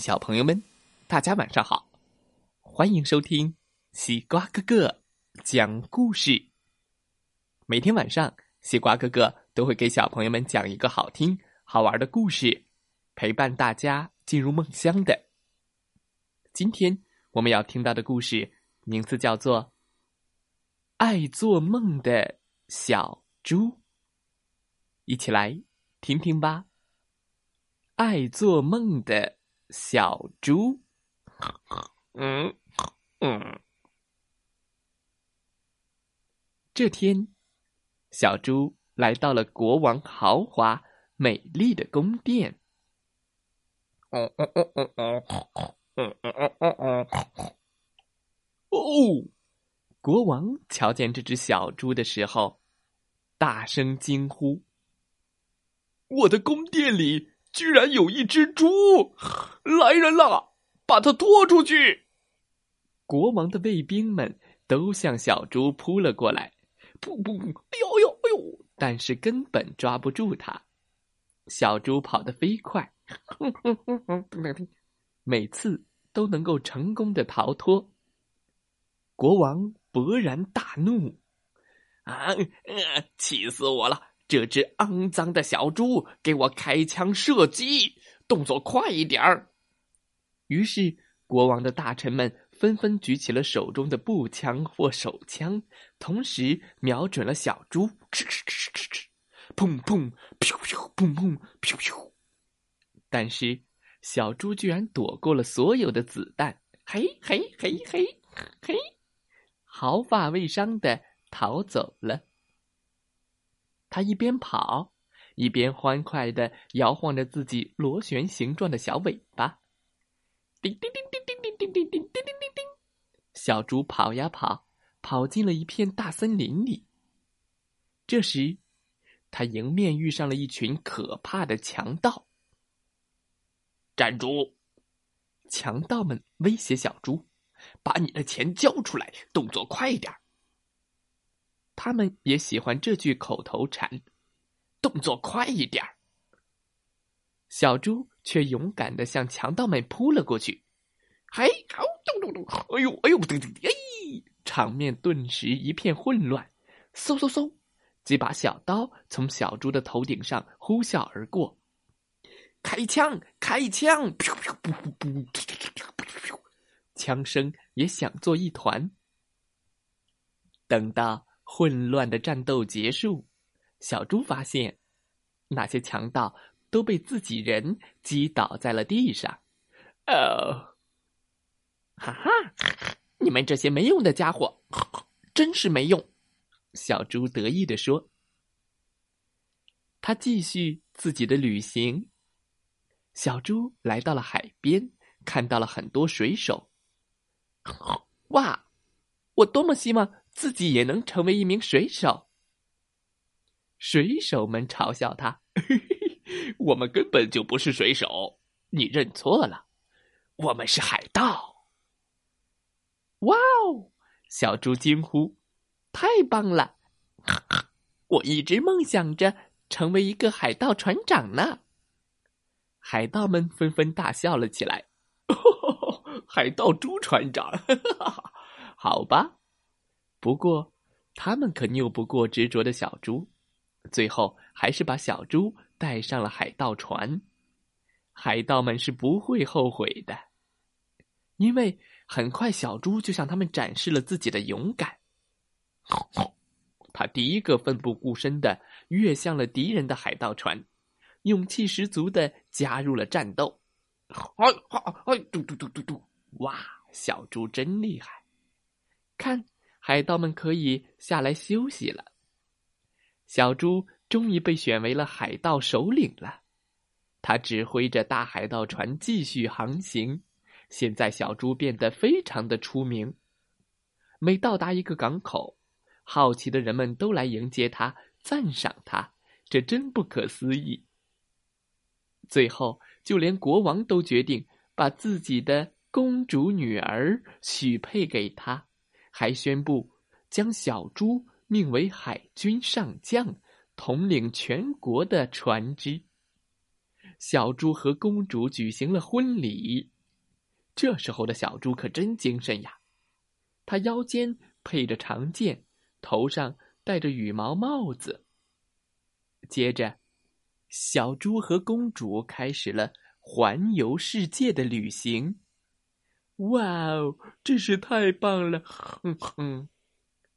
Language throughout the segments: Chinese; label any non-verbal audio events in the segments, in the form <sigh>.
小朋友们，大家晚上好！欢迎收听西瓜哥哥讲故事。每天晚上，西瓜哥哥都会给小朋友们讲一个好听、好玩的故事，陪伴大家进入梦乡的。今天我们要听到的故事名字叫做《爱做梦的小猪》，一起来听听吧。爱做梦的。小猪，嗯嗯。这天，小猪来到了国王豪华美丽的宫殿。哦哦哦哦哦哦哦哦哦哦！国王瞧见这只小猪的时候，大声惊呼：“我的宫殿里！”居然有一只猪！来人了，把它拖出去！国王的卫兵们都向小猪扑了过来，噗噗！哎呦哎呦哎呦！但是根本抓不住它。小猪跑得飞快，每次都能够成功的逃脱。国王勃然大怒：“啊，气死我了！”这只肮脏的小猪，给我开枪射击！动作快一点儿！于是，国王的大臣们纷纷举起了手中的步枪或手枪，同时瞄准了小猪。哧哧哧哧哧，砰砰，咻咻，砰砰，咻咻。但是，小猪居然躲过了所有的子弹，嘿嘿嘿嘿嘿，毫发未伤的逃走了。他一边跑，一边欢快的摇晃着自己螺旋形状的小尾巴。叮叮叮叮叮叮叮叮叮叮叮叮！小猪跑呀跑，跑进了一片大森林里。这时，他迎面遇上了一群可怕的强盗。站住！强盗们威胁小猪：“把你的钱交出来，动作快一点。”他们也喜欢这句口头禅：“动作快一点小猪却勇敢的向强盗们扑了过去。嘿，好，咚咚咚！哎呦，哎呦，噔噔哎！场面顿时一片混乱。嗖嗖嗖！几把小刀从小猪的头顶上呼啸而过。开枪！开枪！噗噗噗噗噗噗噗！枪声也响作一团。等到。混乱的战斗结束，小猪发现，那些强盗都被自己人击倒在了地上。哦，哈哈！你们这些没用的家伙，真是没用！小猪得意地说。他继续自己的旅行。小猪来到了海边，看到了很多水手。哇！我多么希望！自己也能成为一名水手。水手们嘲笑他：“ <laughs> 我们根本就不是水手，你认错了，我们是海盗。”哇哦！小猪惊呼：“太棒了！<laughs> 我一直梦想着成为一个海盗船长呢。”海盗们纷纷大笑了起来：“ <laughs> 海盗猪船长，哈哈好吧。”不过，他们可拗不过执着的小猪，最后还是把小猪带上了海盗船。海盗们是不会后悔的，因为很快小猪就向他们展示了自己的勇敢。他第一个奋不顾身的跃向了敌人的海盗船，勇气十足的加入了战斗。哎哎哎！嘟嘟嘟嘟嘟！哇，小猪真厉害！看。海盗们可以下来休息了。小猪终于被选为了海盗首领了，他指挥着大海盗船继续航行。现在，小猪变得非常的出名。每到达一个港口，好奇的人们都来迎接他，赞赏他，这真不可思议。最后，就连国王都决定把自己的公主女儿许配给他。还宣布将小猪命为海军上将，统领全国的船只。小猪和公主举行了婚礼。这时候的小猪可真精神呀，他腰间配着长剑，头上戴着羽毛帽子。接着，小猪和公主开始了环游世界的旅行。哇哦，真是太棒了！哼哼，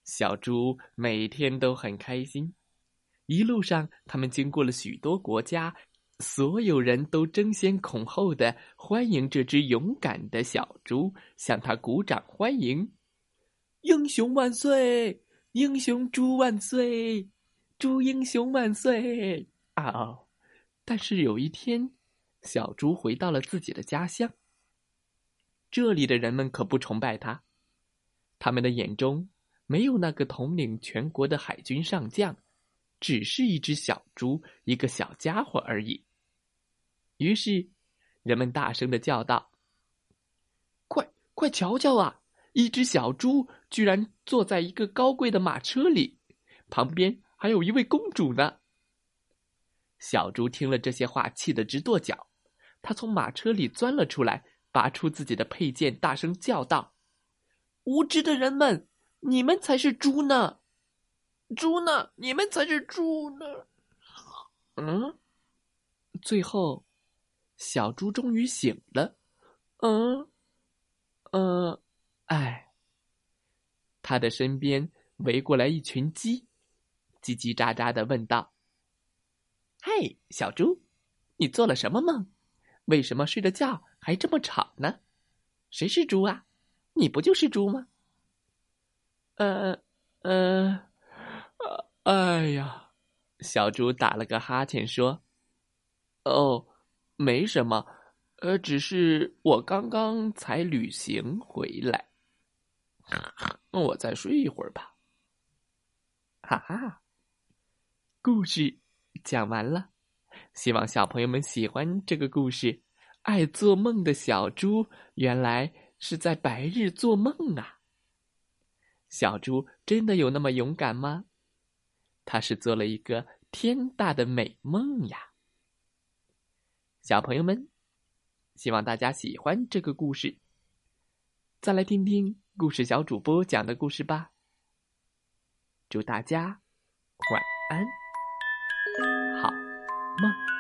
小猪每天都很开心。一路上，他们经过了许多国家，所有人都争先恐后的欢迎这只勇敢的小猪，向他鼓掌欢迎。英雄万岁！英雄猪万岁！猪英雄万岁！啊哦！但是有一天，小猪回到了自己的家乡。这里的人们可不崇拜他，他们的眼中没有那个统领全国的海军上将，只是一只小猪，一个小家伙而已。于是，人们大声的叫道：“快快瞧瞧啊！一只小猪居然坐在一个高贵的马车里，旁边还有一位公主呢！”小猪听了这些话，气得直跺脚，他从马车里钻了出来。拔出自己的佩剑，大声叫道：“无知的人们，你们才是猪呢！猪呢？你们才是猪呢！”嗯，最后，小猪终于醒了。嗯，呃，哎，他的身边围过来一群鸡，叽叽喳喳的问道：“嘿，小猪，你做了什么梦？为什么睡着觉？”还这么吵呢？谁是猪啊？你不就是猪吗？呃，呃，呃哎呀，小猪打了个哈欠说：“哦，没什么，呃，只是我刚刚才旅行回来，<laughs> 我再睡一会儿吧。”哈哈，故事讲完了，希望小朋友们喜欢这个故事。爱做梦的小猪，原来是在白日做梦啊！小猪真的有那么勇敢吗？他是做了一个天大的美梦呀！小朋友们，希望大家喜欢这个故事。再来听听故事小主播讲的故事吧。祝大家晚安，梦。